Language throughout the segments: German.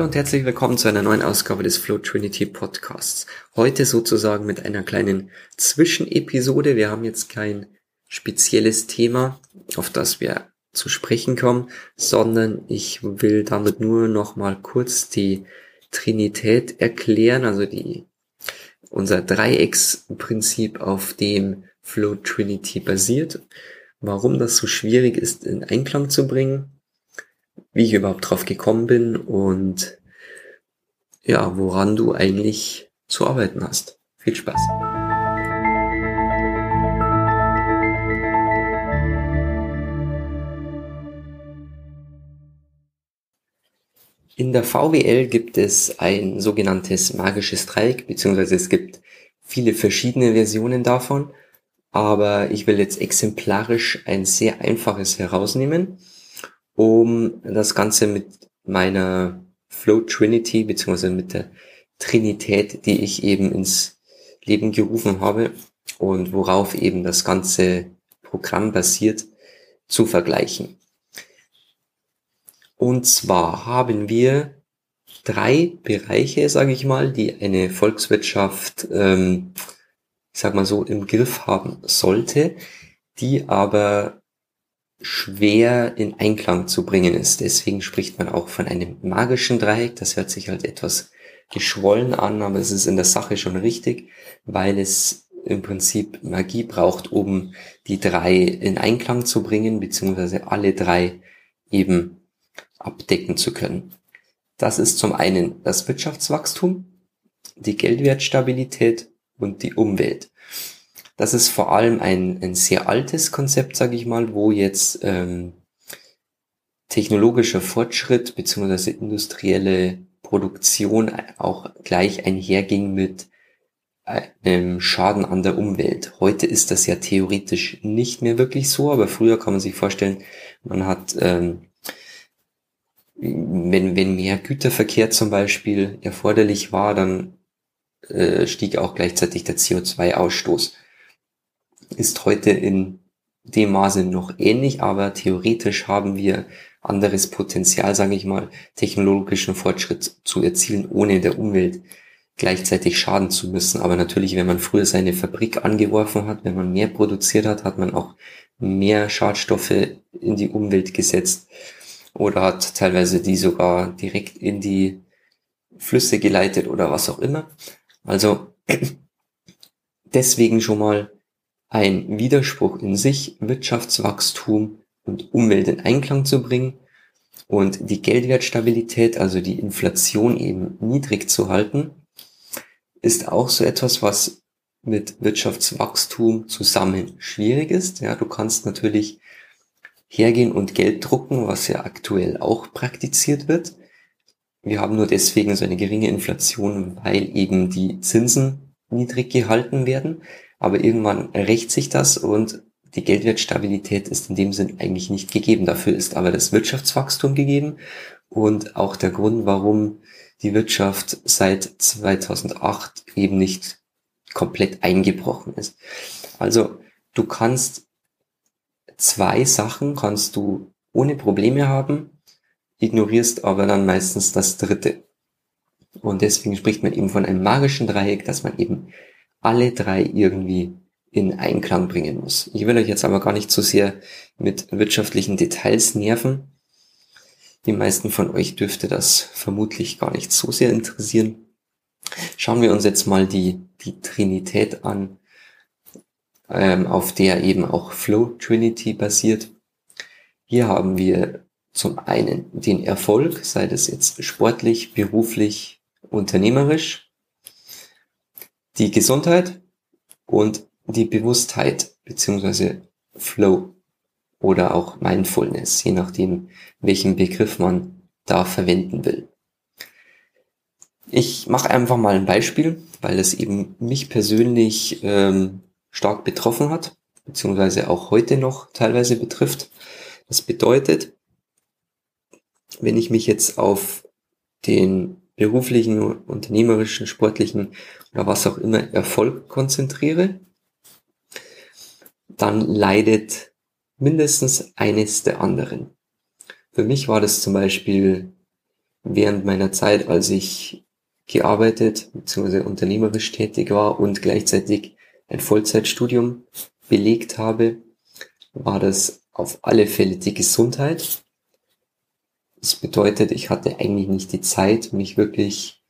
Hallo und herzlich willkommen zu einer neuen Ausgabe des Flow Trinity Podcasts. Heute sozusagen mit einer kleinen Zwischenepisode. Wir haben jetzt kein spezielles Thema, auf das wir zu sprechen kommen, sondern ich will damit nur noch mal kurz die Trinität erklären, also die unser Dreiecksprinzip, auf dem Flow Trinity basiert, warum das so schwierig ist in Einklang zu bringen wie ich überhaupt drauf gekommen bin und ja, woran du eigentlich zu arbeiten hast. Viel Spaß. In der VWL gibt es ein sogenanntes magisches Dreieck, beziehungsweise es gibt viele verschiedene Versionen davon, aber ich will jetzt exemplarisch ein sehr einfaches herausnehmen um das Ganze mit meiner Flow Trinity, beziehungsweise mit der Trinität, die ich eben ins Leben gerufen habe und worauf eben das ganze Programm basiert, zu vergleichen. Und zwar haben wir drei Bereiche, sage ich mal, die eine Volkswirtschaft, ähm, ich sag mal so, im Griff haben sollte, die aber schwer in Einklang zu bringen ist. Deswegen spricht man auch von einem magischen Dreieck. Das hört sich halt etwas geschwollen an, aber es ist in der Sache schon richtig, weil es im Prinzip Magie braucht, um die drei in Einklang zu bringen, beziehungsweise alle drei eben abdecken zu können. Das ist zum einen das Wirtschaftswachstum, die Geldwertstabilität und die Umwelt. Das ist vor allem ein, ein sehr altes Konzept, sage ich mal, wo jetzt ähm, technologischer Fortschritt beziehungsweise industrielle Produktion auch gleich einherging mit einem Schaden an der Umwelt. Heute ist das ja theoretisch nicht mehr wirklich so, aber früher kann man sich vorstellen, man hat, ähm, wenn, wenn mehr Güterverkehr zum Beispiel erforderlich war, dann äh, stieg auch gleichzeitig der CO2-Ausstoß ist heute in dem Maße noch ähnlich, aber theoretisch haben wir anderes Potenzial, sage ich mal, technologischen Fortschritt zu erzielen, ohne der Umwelt gleichzeitig schaden zu müssen. Aber natürlich, wenn man früher seine Fabrik angeworfen hat, wenn man mehr produziert hat, hat man auch mehr Schadstoffe in die Umwelt gesetzt oder hat teilweise die sogar direkt in die Flüsse geleitet oder was auch immer. Also deswegen schon mal ein Widerspruch in sich, Wirtschaftswachstum und Umwelt in Einklang zu bringen und die Geldwertstabilität, also die Inflation eben niedrig zu halten, ist auch so etwas, was mit Wirtschaftswachstum zusammen schwierig ist. Ja, du kannst natürlich hergehen und Geld drucken, was ja aktuell auch praktiziert wird. Wir haben nur deswegen so eine geringe Inflation, weil eben die Zinsen niedrig gehalten werden. Aber irgendwann rächt sich das und die Geldwertstabilität ist in dem Sinn eigentlich nicht gegeben. Dafür ist aber das Wirtschaftswachstum gegeben und auch der Grund, warum die Wirtschaft seit 2008 eben nicht komplett eingebrochen ist. Also du kannst zwei Sachen kannst du ohne Probleme haben, ignorierst aber dann meistens das dritte. Und deswegen spricht man eben von einem magischen Dreieck, dass man eben alle drei irgendwie in Einklang bringen muss. Ich will euch jetzt aber gar nicht so sehr mit wirtschaftlichen Details nerven. Die meisten von euch dürfte das vermutlich gar nicht so sehr interessieren. Schauen wir uns jetzt mal die, die Trinität an, ähm, auf der eben auch Flow Trinity basiert. Hier haben wir zum einen den Erfolg, sei das jetzt sportlich, beruflich, unternehmerisch die Gesundheit und die Bewusstheit beziehungsweise Flow oder auch Mindfulness, je nachdem, welchen Begriff man da verwenden will. Ich mache einfach mal ein Beispiel, weil es eben mich persönlich ähm, stark betroffen hat, beziehungsweise auch heute noch teilweise betrifft. Das bedeutet, wenn ich mich jetzt auf den beruflichen, unternehmerischen, sportlichen oder was auch immer Erfolg konzentriere, dann leidet mindestens eines der anderen. Für mich war das zum Beispiel während meiner Zeit, als ich gearbeitet bzw. unternehmerisch tätig war und gleichzeitig ein Vollzeitstudium belegt habe, war das auf alle Fälle die Gesundheit. Das bedeutet, ich hatte eigentlich nicht die Zeit, mich wirklich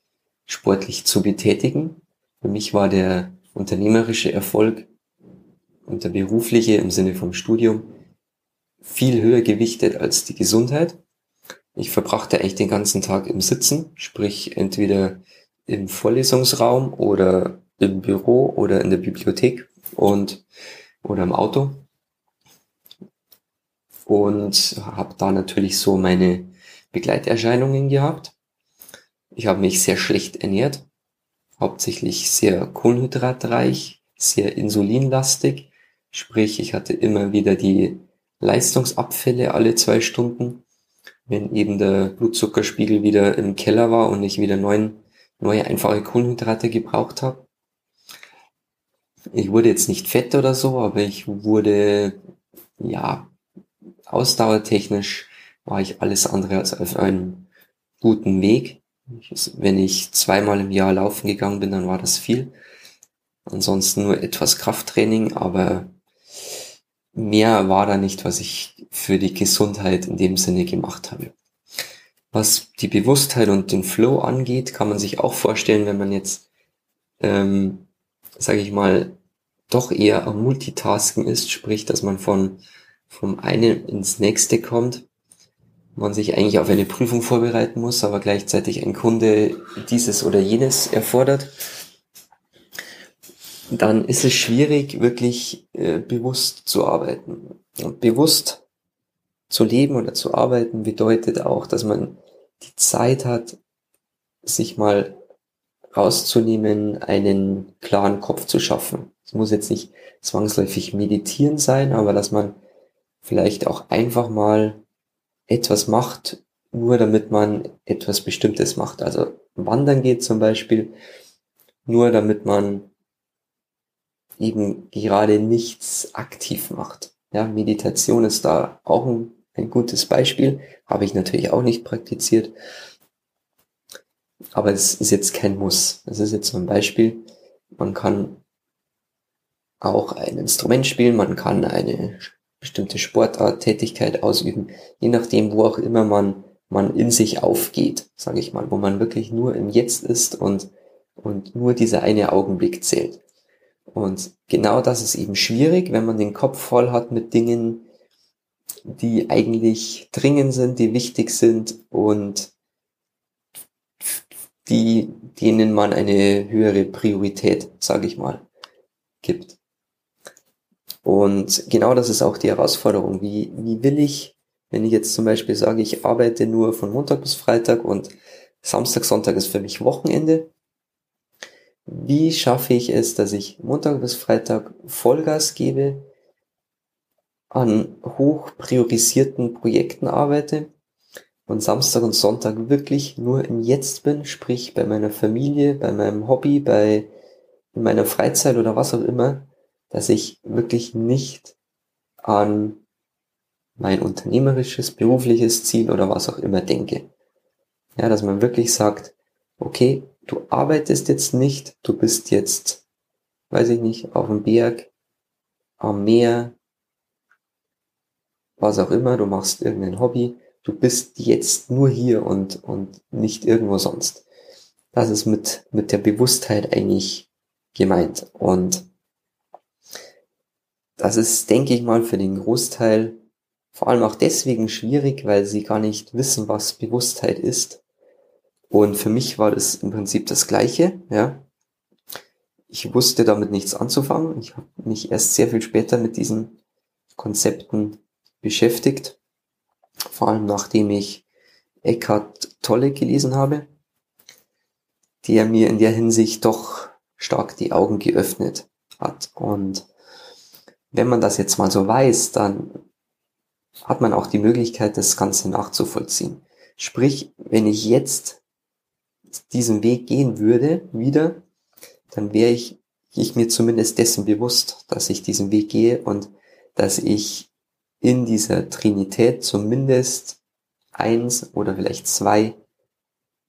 sportlich zu betätigen. Für mich war der unternehmerische Erfolg und der berufliche im Sinne vom Studium viel höher gewichtet als die Gesundheit. Ich verbrachte eigentlich den ganzen Tag im Sitzen, sprich entweder im Vorlesungsraum oder im Büro oder in der Bibliothek und oder im Auto und habe da natürlich so meine Begleiterscheinungen gehabt. Ich habe mich sehr schlecht ernährt, hauptsächlich sehr kohlenhydratreich, sehr insulinlastig, sprich ich hatte immer wieder die Leistungsabfälle alle zwei Stunden, wenn eben der Blutzuckerspiegel wieder im Keller war und ich wieder neuen, neue einfache Kohlenhydrate gebraucht habe. Ich wurde jetzt nicht fett oder so, aber ich wurde, ja, ausdauertechnisch war ich alles andere als auf einem guten Weg. Wenn ich zweimal im Jahr laufen gegangen bin, dann war das viel. Ansonsten nur etwas Krafttraining, aber mehr war da nicht, was ich für die Gesundheit in dem Sinne gemacht habe. Was die Bewusstheit und den Flow angeht, kann man sich auch vorstellen, wenn man jetzt, ähm, sage ich mal, doch eher am Multitasken ist, sprich, dass man von vom einen ins nächste kommt, man sich eigentlich auf eine Prüfung vorbereiten muss, aber gleichzeitig ein Kunde dieses oder jenes erfordert dann ist es schwierig, wirklich äh, bewusst zu arbeiten. Und bewusst zu leben oder zu arbeiten bedeutet auch, dass man die Zeit hat, sich mal rauszunehmen, einen klaren Kopf zu schaffen. Es muss jetzt nicht zwangsläufig meditieren sein, aber dass man vielleicht auch einfach mal etwas macht, nur damit man etwas Bestimmtes macht. Also wandern geht zum Beispiel, nur damit man eben gerade nichts aktiv macht. Ja, Meditation ist da auch ein, ein gutes Beispiel. Habe ich natürlich auch nicht praktiziert. Aber es ist jetzt kein Muss. Es ist jetzt so ein Beispiel. Man kann auch ein Instrument spielen, man kann eine bestimmte Sportart, Tätigkeit ausüben, je nachdem, wo auch immer man, man in sich aufgeht, sage ich mal, wo man wirklich nur im Jetzt ist und, und nur dieser eine Augenblick zählt. Und genau das ist eben schwierig, wenn man den Kopf voll hat mit Dingen, die eigentlich dringend sind, die wichtig sind und die, denen man eine höhere Priorität, sage ich mal, gibt. Und genau das ist auch die Herausforderung. Wie, wie will ich, wenn ich jetzt zum Beispiel sage, ich arbeite nur von Montag bis Freitag und Samstag, Sonntag ist für mich Wochenende, wie schaffe ich es, dass ich Montag bis Freitag Vollgas gebe, an hoch priorisierten Projekten arbeite und Samstag und Sonntag wirklich nur im Jetzt bin, sprich bei meiner Familie, bei meinem Hobby, bei in meiner Freizeit oder was auch immer, dass ich wirklich nicht an mein unternehmerisches, berufliches Ziel oder was auch immer denke. Ja, dass man wirklich sagt, okay, du arbeitest jetzt nicht, du bist jetzt, weiß ich nicht, auf dem Berg, am Meer, was auch immer, du machst irgendein Hobby, du bist jetzt nur hier und, und nicht irgendwo sonst. Das ist mit, mit der Bewusstheit eigentlich gemeint. Und das ist, denke ich mal, für den Großteil vor allem auch deswegen schwierig, weil sie gar nicht wissen, was Bewusstheit ist und für mich war das im Prinzip das Gleiche, ja. Ich wusste damit nichts anzufangen. Ich habe mich erst sehr viel später mit diesen Konzepten beschäftigt. Vor allem nachdem ich Eckhart Tolle gelesen habe, der mir in der Hinsicht doch stark die Augen geöffnet hat. Und wenn man das jetzt mal so weiß, dann hat man auch die Möglichkeit, das Ganze nachzuvollziehen. Sprich, wenn ich jetzt diesen Weg gehen würde, wieder, dann wäre ich, ich mir zumindest dessen bewusst, dass ich diesen Weg gehe und dass ich in dieser Trinität zumindest eins oder vielleicht zwei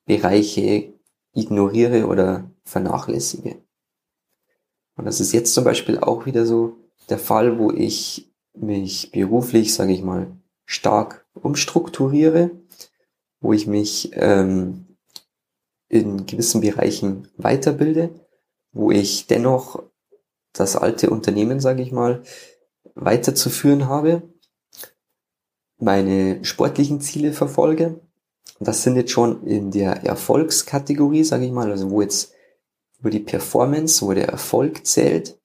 Bereiche ignoriere oder vernachlässige. Und das ist jetzt zum Beispiel auch wieder so der Fall, wo ich mich beruflich, sage ich mal, stark umstrukturiere, wo ich mich ähm, in gewissen Bereichen weiterbilde, wo ich dennoch das alte Unternehmen, sage ich mal, weiterzuführen habe, meine sportlichen Ziele verfolge. Das sind jetzt schon in der Erfolgskategorie, sage ich mal, also wo jetzt über die Performance, wo der Erfolg zählt,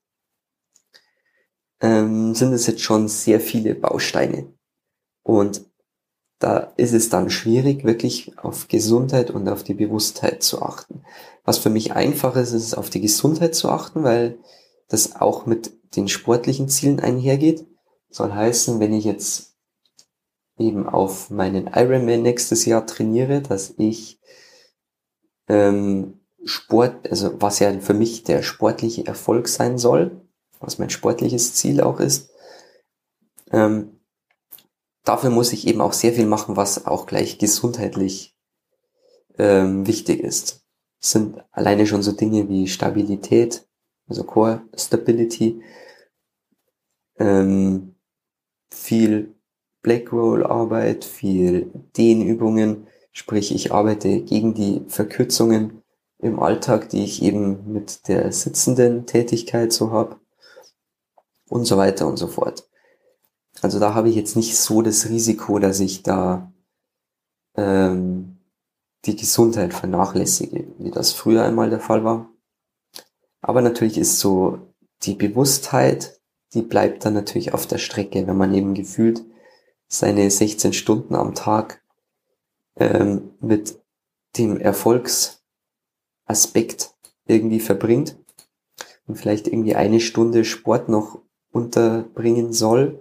ähm, sind es jetzt schon sehr viele Bausteine. Und da ist es dann schwierig, wirklich auf Gesundheit und auf die Bewusstheit zu achten. Was für mich einfach ist, ist auf die Gesundheit zu achten, weil das auch mit den sportlichen Zielen einhergeht. Soll heißen, wenn ich jetzt eben auf meinen Ironman nächstes Jahr trainiere, dass ich ähm, Sport, also was ja für mich der sportliche Erfolg sein soll, was mein sportliches Ziel auch ist, ähm, dafür muss ich eben auch sehr viel machen, was auch gleich gesundheitlich ähm, wichtig ist. Das sind alleine schon so Dinge wie Stabilität, also Core Stability, ähm, viel Black Roll Arbeit, viel Dehnübungen, sprich ich arbeite gegen die Verkürzungen im Alltag, die ich eben mit der sitzenden Tätigkeit so habe und so weiter und so fort. Also da habe ich jetzt nicht so das Risiko, dass ich da ähm, die Gesundheit vernachlässige, wie das früher einmal der Fall war. Aber natürlich ist so die Bewusstheit, die bleibt dann natürlich auf der Strecke, wenn man eben gefühlt seine 16 Stunden am Tag ähm, mit dem Erfolgsaspekt irgendwie verbringt und vielleicht irgendwie eine Stunde Sport noch unterbringen soll,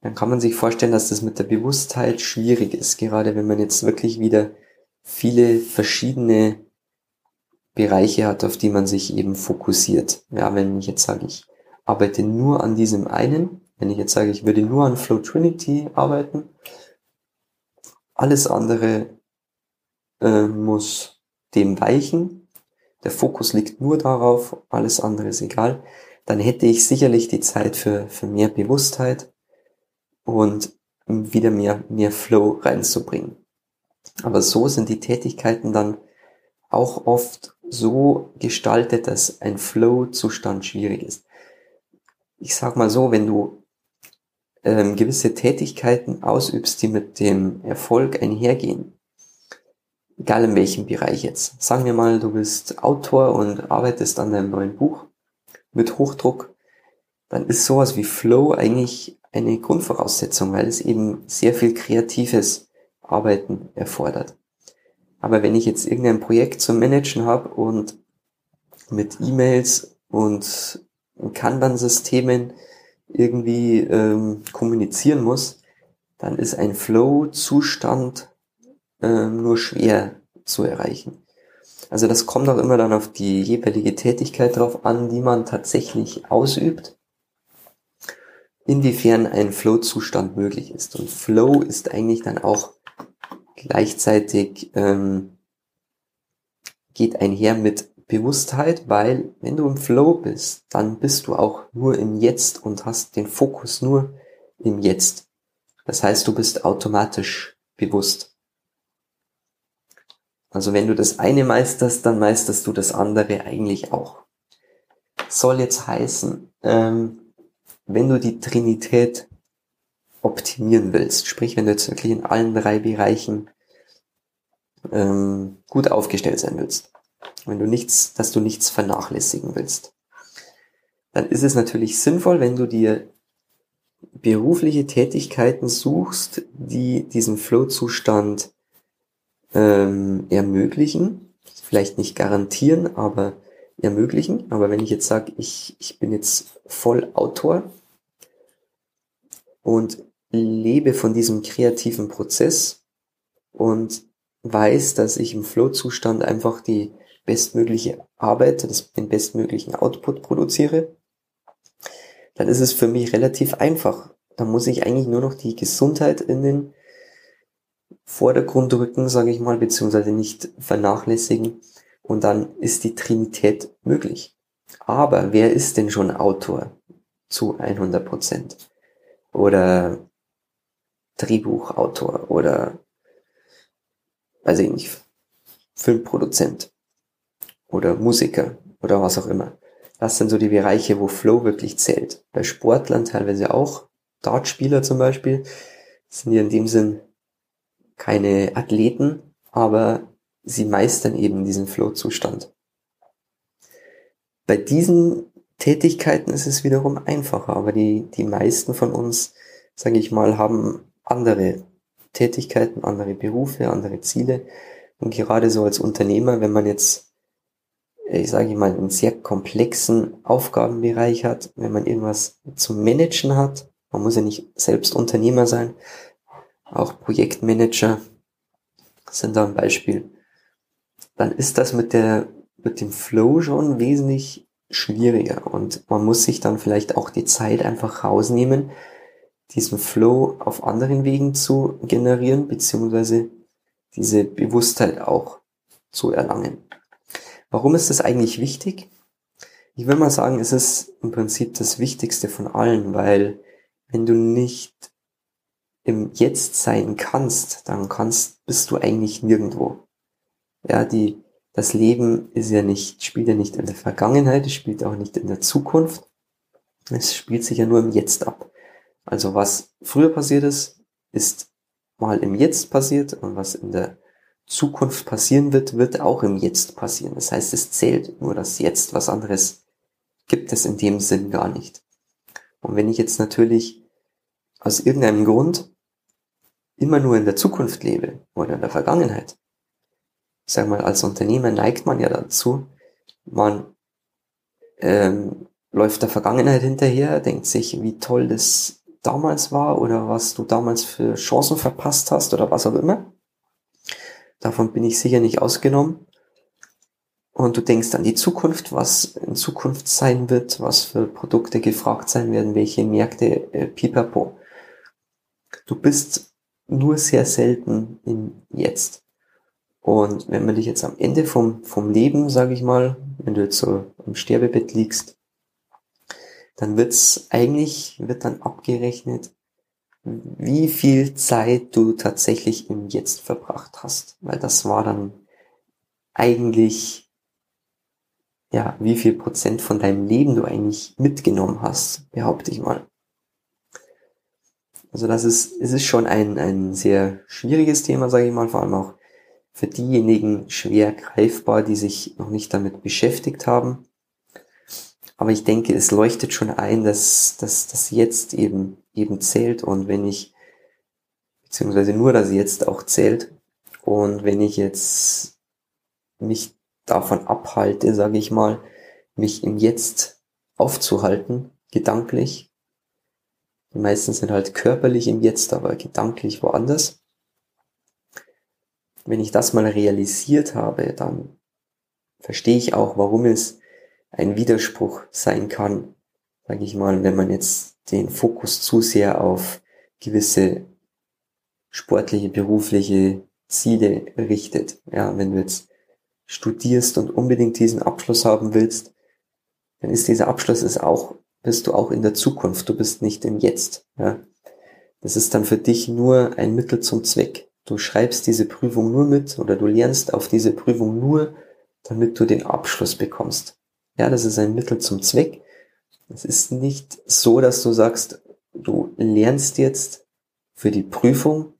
dann kann man sich vorstellen, dass das mit der Bewusstheit schwierig ist, gerade wenn man jetzt wirklich wieder viele verschiedene Bereiche hat, auf die man sich eben fokussiert. Ja, wenn ich jetzt sage, ich arbeite nur an diesem einen, wenn ich jetzt sage, ich würde nur an Flow Trinity arbeiten, alles andere äh, muss dem weichen, der Fokus liegt nur darauf, alles andere ist egal, dann hätte ich sicherlich die Zeit für, für mehr Bewusstheit, und wieder mehr, mehr Flow reinzubringen. Aber so sind die Tätigkeiten dann auch oft so gestaltet, dass ein Flow-Zustand schwierig ist. Ich sag mal so, wenn du ähm, gewisse Tätigkeiten ausübst, die mit dem Erfolg einhergehen, egal in welchem Bereich jetzt. Sagen wir mal, du bist Autor und arbeitest an deinem neuen Buch mit Hochdruck, dann ist sowas wie Flow eigentlich eine Grundvoraussetzung, weil es eben sehr viel kreatives Arbeiten erfordert. Aber wenn ich jetzt irgendein Projekt zum Managen habe und mit E-Mails und Kanban-Systemen irgendwie ähm, kommunizieren muss, dann ist ein Flow-Zustand ähm, nur schwer zu erreichen. Also das kommt auch immer dann auf die jeweilige Tätigkeit drauf an, die man tatsächlich ausübt inwiefern ein Flow-Zustand möglich ist. Und Flow ist eigentlich dann auch gleichzeitig, ähm, geht einher mit Bewusstheit, weil wenn du im Flow bist, dann bist du auch nur im Jetzt und hast den Fokus nur im Jetzt. Das heißt, du bist automatisch bewusst. Also wenn du das eine meisterst, dann meisterst du das andere eigentlich auch. Soll jetzt heißen, ähm, wenn du die Trinität optimieren willst, sprich wenn du jetzt wirklich in allen drei Bereichen ähm, gut aufgestellt sein willst, wenn du nichts, dass du nichts vernachlässigen willst, dann ist es natürlich sinnvoll, wenn du dir berufliche Tätigkeiten suchst, die diesen Flow-Zustand ähm, ermöglichen, vielleicht nicht garantieren, aber ermöglichen. Aber wenn ich jetzt sage, ich, ich bin jetzt voll Autor und lebe von diesem kreativen Prozess und weiß, dass ich im Flow-Zustand einfach die bestmögliche Arbeit, den bestmöglichen Output produziere, dann ist es für mich relativ einfach. Da muss ich eigentlich nur noch die Gesundheit in den Vordergrund rücken, sage ich mal, beziehungsweise nicht vernachlässigen. Und dann ist die Trinität möglich. Aber wer ist denn schon Autor zu 100 Prozent? Oder Drehbuchautor oder, weiß ich nicht, Filmproduzent oder Musiker oder was auch immer. Das sind so die Bereiche, wo Flow wirklich zählt. Bei Sportlern teilweise auch. Dartspieler zum Beispiel sind ja in dem Sinn keine Athleten, aber sie meistern eben diesen Flow-Zustand. Bei diesen Tätigkeiten ist es wiederum einfacher, aber die, die meisten von uns, sage ich mal, haben andere Tätigkeiten, andere Berufe, andere Ziele. Und gerade so als Unternehmer, wenn man jetzt, ich sage mal, einen sehr komplexen Aufgabenbereich hat, wenn man irgendwas zu managen hat, man muss ja nicht selbst Unternehmer sein, auch Projektmanager sind da ein Beispiel, dann ist das mit der, mit dem Flow schon wesentlich schwieriger und man muss sich dann vielleicht auch die Zeit einfach rausnehmen, diesen Flow auf anderen Wegen zu generieren, beziehungsweise diese Bewusstheit auch zu erlangen. Warum ist das eigentlich wichtig? Ich will mal sagen, es ist im Prinzip das Wichtigste von allen, weil wenn du nicht im Jetzt sein kannst, dann kannst, bist du eigentlich nirgendwo. Ja, die, das Leben ist ja nicht, spielt ja nicht in der Vergangenheit, es spielt auch nicht in der Zukunft. Es spielt sich ja nur im Jetzt ab. Also was früher passiert ist, ist mal im Jetzt passiert und was in der Zukunft passieren wird, wird auch im Jetzt passieren. Das heißt, es zählt nur das Jetzt, was anderes gibt es in dem Sinn gar nicht. Und wenn ich jetzt natürlich aus irgendeinem Grund immer nur in der Zukunft lebe oder in der Vergangenheit, sag mal, als Unternehmer neigt man ja dazu, man ähm, läuft der Vergangenheit hinterher, denkt sich, wie toll das damals war oder was du damals für Chancen verpasst hast oder was auch immer. Davon bin ich sicher nicht ausgenommen. Und du denkst an die Zukunft, was in Zukunft sein wird, was für Produkte gefragt sein werden, welche Märkte, äh, pipapo. Du bist nur sehr selten im Jetzt. Und wenn man dich jetzt am Ende vom, vom Leben, sage ich mal, wenn du jetzt so im Sterbebett liegst, dann wird's eigentlich, wird dann abgerechnet, wie viel Zeit du tatsächlich im Jetzt verbracht hast. Weil das war dann eigentlich, ja, wie viel Prozent von deinem Leben du eigentlich mitgenommen hast, behaupte ich mal. Also das ist, es ist schon ein, ein sehr schwieriges Thema, sage ich mal, vor allem auch für diejenigen schwer greifbar, die sich noch nicht damit beschäftigt haben. Aber ich denke, es leuchtet schon ein, dass, dass das jetzt eben, eben zählt. Und wenn ich, beziehungsweise nur das jetzt auch zählt. Und wenn ich jetzt mich davon abhalte, sage ich mal, mich im Jetzt aufzuhalten, gedanklich. Die meisten sind halt körperlich im Jetzt, aber gedanklich woanders. Wenn ich das mal realisiert habe, dann verstehe ich auch, warum es ein Widerspruch sein kann, sage ich mal, wenn man jetzt den Fokus zu sehr auf gewisse sportliche, berufliche Ziele richtet. Ja, wenn du jetzt studierst und unbedingt diesen Abschluss haben willst, dann ist dieser Abschluss ist auch, bist du auch in der Zukunft, du bist nicht im Jetzt. Ja. Das ist dann für dich nur ein Mittel zum Zweck. Du schreibst diese Prüfung nur mit oder du lernst auf diese Prüfung nur, damit du den Abschluss bekommst. Ja, das ist ein Mittel zum Zweck. Es ist nicht so, dass du sagst, du lernst jetzt für die Prüfung,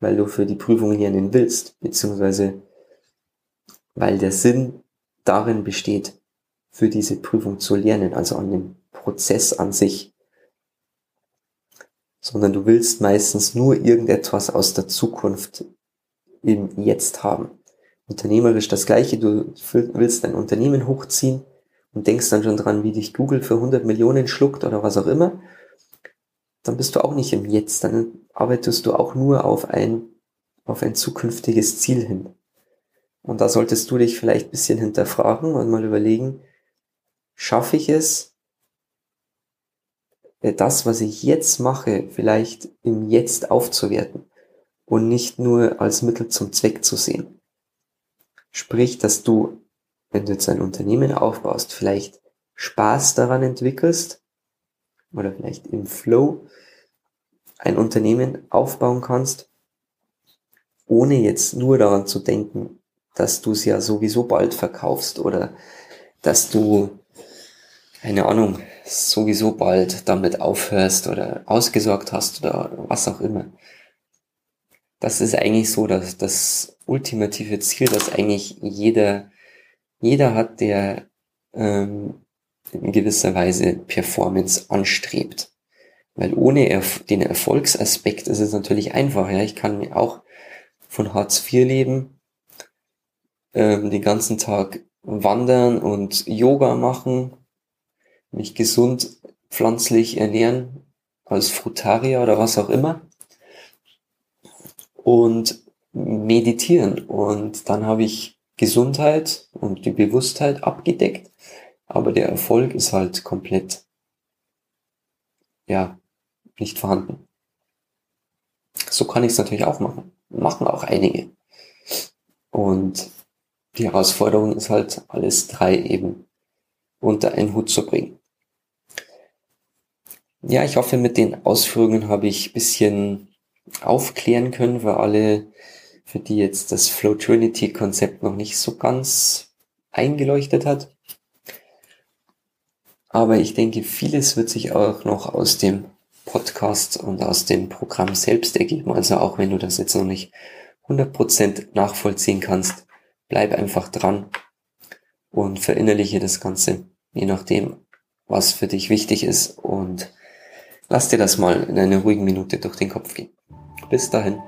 weil du für die Prüfung lernen willst, beziehungsweise weil der Sinn darin besteht, für diese Prüfung zu lernen, also an dem Prozess an sich. Sondern du willst meistens nur irgendetwas aus der Zukunft im Jetzt haben. Unternehmerisch das gleiche, du willst dein Unternehmen hochziehen, und denkst dann schon dran, wie dich Google für 100 Millionen schluckt oder was auch immer, dann bist du auch nicht im Jetzt, dann arbeitest du auch nur auf ein, auf ein zukünftiges Ziel hin. Und da solltest du dich vielleicht ein bisschen hinterfragen und mal überlegen, schaffe ich es, das, was ich jetzt mache, vielleicht im Jetzt aufzuwerten? und nicht nur als Mittel zum Zweck zu sehen. Sprich, dass du, wenn du jetzt ein Unternehmen aufbaust, vielleicht Spaß daran entwickelst oder vielleicht im Flow ein Unternehmen aufbauen kannst, ohne jetzt nur daran zu denken, dass du es ja sowieso bald verkaufst oder dass du, keine Ahnung, sowieso bald damit aufhörst oder ausgesorgt hast oder was auch immer. Das ist eigentlich so, dass das ultimative Ziel, das eigentlich jeder, jeder hat, der ähm, in gewisser Weise Performance anstrebt. Weil ohne Erf den Erfolgsaspekt ist es natürlich einfach. Ja, ich kann auch von Hartz IV leben, ähm, den ganzen Tag wandern und Yoga machen, mich gesund pflanzlich ernähren, als Frutarier oder was auch immer und meditieren. Und dann habe ich Gesundheit und die Bewusstheit abgedeckt, aber der Erfolg ist halt komplett, ja, nicht vorhanden. So kann ich es natürlich auch machen. Machen auch einige. Und die Herausforderung ist halt, alles drei eben unter einen Hut zu bringen. Ja, ich hoffe, mit den Ausführungen habe ich bisschen aufklären können für alle, für die jetzt das Flow Trinity Konzept noch nicht so ganz eingeleuchtet hat. Aber ich denke, vieles wird sich auch noch aus dem Podcast und aus dem Programm selbst ergeben. Also auch wenn du das jetzt noch nicht 100% nachvollziehen kannst, bleib einfach dran und verinnerliche das Ganze, je nachdem, was für dich wichtig ist und lass dir das mal in einer ruhigen Minute durch den Kopf gehen. Bis dahin.